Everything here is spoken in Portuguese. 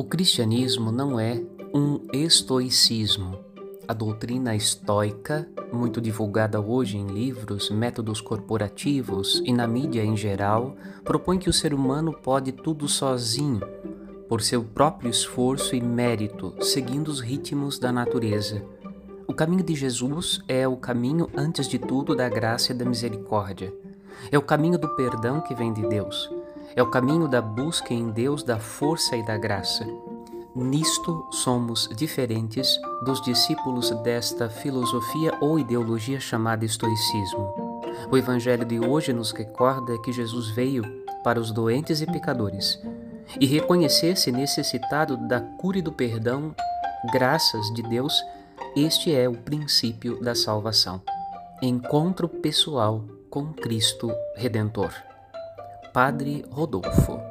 O cristianismo não é um estoicismo. A doutrina estoica, muito divulgada hoje em livros, métodos corporativos e na mídia em geral, propõe que o ser humano pode tudo sozinho, por seu próprio esforço e mérito, seguindo os ritmos da natureza. O caminho de Jesus é o caminho, antes de tudo, da graça e da misericórdia. É o caminho do perdão que vem de Deus. É o caminho da busca em Deus da força e da graça. Nisto somos diferentes dos discípulos desta filosofia ou ideologia chamada estoicismo. O Evangelho de hoje nos recorda que Jesus veio para os doentes e pecadores e reconhecer-se necessitado da cura e do perdão, graças de Deus, este é o princípio da salvação. Encontro pessoal com Cristo Redentor. Padre Rodolfo.